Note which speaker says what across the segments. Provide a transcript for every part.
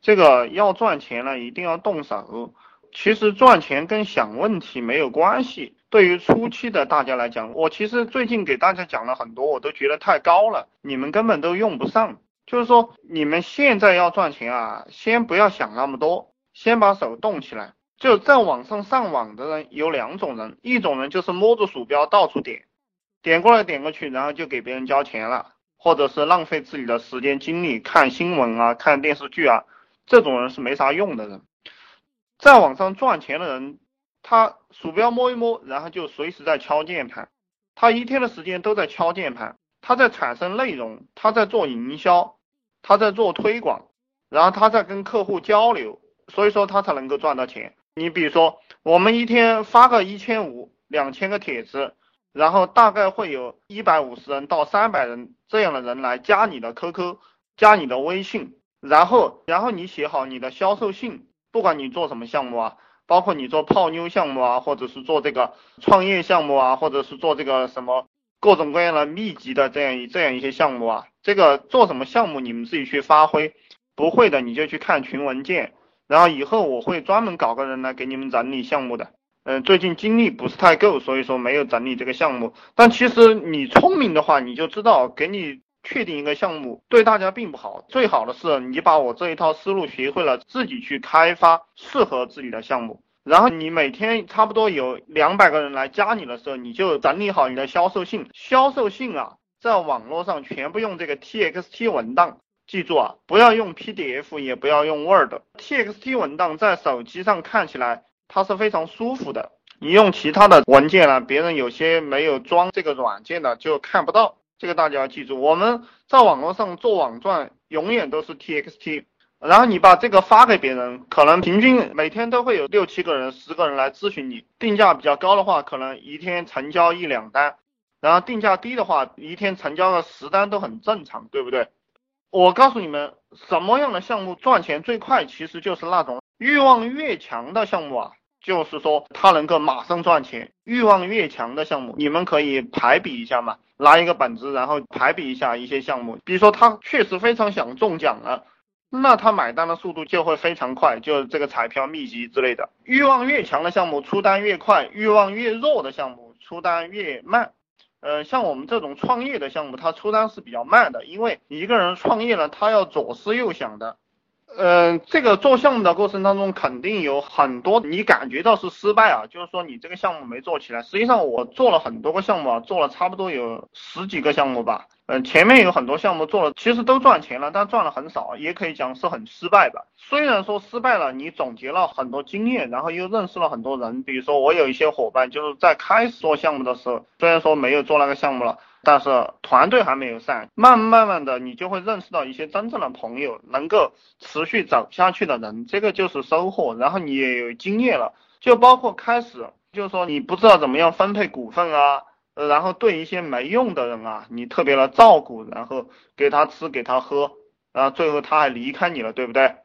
Speaker 1: 这个要赚钱呢，一定要动手。其实赚钱跟想问题没有关系。对于初期的大家来讲，我其实最近给大家讲了很多，我都觉得太高了，你们根本都用不上。就是说，你们现在要赚钱啊，先不要想那么多，先把手动起来。就在网上上网的人有两种人，一种人就是摸着鼠标到处点，点过来点过去，然后就给别人交钱了，或者是浪费自己的时间精力看新闻啊、看电视剧啊，这种人是没啥用的人。在网上赚钱的人。他鼠标摸一摸，然后就随时在敲键盘。他一天的时间都在敲键盘，他在产生内容，他在做营销，他在做推广，然后他在跟客户交流，所以说他才能够赚到钱。你比如说，我们一天发个一千五、两千个帖子，然后大概会有一百五十人到三百人这样的人来加你的 QQ，加你的微信，然后然后你写好你的销售信，不管你做什么项目啊。包括你做泡妞项目啊，或者是做这个创业项目啊，或者是做这个什么各种各样的密集的这样一这样一些项目啊，这个做什么项目你们自己去发挥，不会的你就去看群文件，然后以后我会专门搞个人来给你们整理项目的。嗯，最近精力不是太够，所以说没有整理这个项目。但其实你聪明的话，你就知道给你。确定一个项目对大家并不好，最好的是你把我这一套思路学会了，自己去开发适合自己的项目。然后你每天差不多有两百个人来加你的时候，你就整理好你的销售信。销售信啊，在网络上全部用这个 TXT 文档，记住啊，不要用 PDF，也不要用 Word。TXT 文档在手机上看起来它是非常舒服的，你用其他的文件呢，别人有些没有装这个软件的就看不到。这个大家要记住，我们在网络上做网赚，永远都是 TXT。然后你把这个发给别人，可能平均每天都会有六七个人、十个人来咨询你。定价比较高的话，可能一天成交一两单；然后定价低的话，一天成交个十单都很正常，对不对？我告诉你们，什么样的项目赚钱最快，其实就是那种欲望越强的项目啊。就是说，他能够马上赚钱，欲望越强的项目，你们可以排比一下嘛，拿一个本子，然后排比一下一些项目。比如说，他确实非常想中奖了，那他买单的速度就会非常快，就这个彩票秘籍之类的。欲望越强的项目出单越快，欲望越弱的项目出单越慢。呃，像我们这种创业的项目，它出单是比较慢的，因为一个人创业了，他要左思右想的。嗯，这个做项目的过程当中，肯定有很多你感觉到是失败啊，就是说你这个项目没做起来。实际上我做了很多个项目啊，做了差不多有十几个项目吧。嗯，前面有很多项目做了，其实都赚钱了，但赚了很少，也可以讲是很失败吧。虽然说失败了，你总结了很多经验，然后又认识了很多人。比如说我有一些伙伴，就是在开始做项目的时候，虽然说没有做那个项目了，但是团队还没有散，慢慢慢的你就会认识到一些真正的朋友，能够持续走下去的人，这个就是收获。然后你也有经验了，就包括开始，就是说你不知道怎么样分配股份啊。然后对一些没用的人啊，你特别的照顾，然后给他吃给他喝，然后最后他还离开你了，对不对？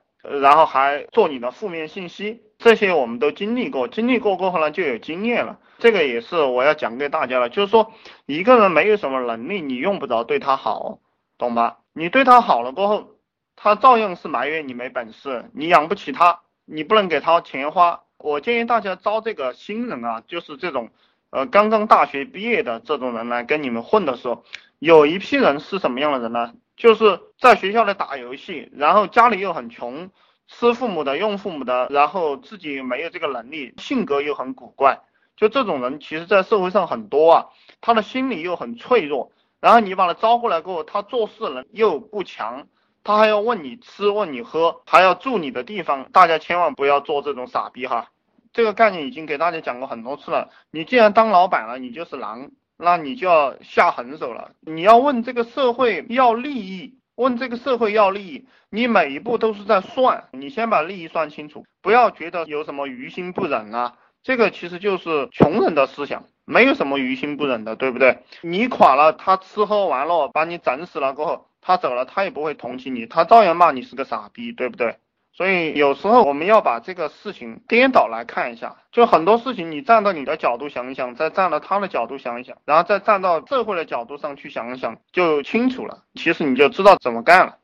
Speaker 1: 然后还做你的负面信息，这些我们都经历过，经历过过后呢就有经验了。这个也是我要讲给大家的，就是说一个人没有什么能力，你用不着对他好，懂吧？你对他好了过后，他照样是埋怨你没本事，你养不起他，你不能给他钱花。我建议大家招这个新人啊，就是这种。呃，刚刚大学毕业的这种人来跟你们混的时候，有一批人是什么样的人呢？就是在学校里打游戏，然后家里又很穷，吃父母的，用父母的，然后自己没有这个能力，性格又很古怪。就这种人，其实在社会上很多啊，他的心理又很脆弱。然后你把他招过来过后，他做事能又不强，他还要问你吃，问你喝，还要住你的地方。大家千万不要做这种傻逼哈。这个概念已经给大家讲过很多次了。你既然当老板了，你就是狼，那你就要下狠手了。你要问这个社会要利益，问这个社会要利益，你每一步都是在算。你先把利益算清楚，不要觉得有什么于心不忍啊。这个其实就是穷人的思想，没有什么于心不忍的，对不对？你垮了，他吃喝玩乐把你整死了过后，他走了，他也不会同情你，他照样骂你是个傻逼，对不对？所以有时候我们要把这个事情颠倒来看一下，就很多事情你站到你的角度想一想，再站到他的角度想一想，然后再站到社会的角度上去想一想，就清楚了。其实你就知道怎么干了。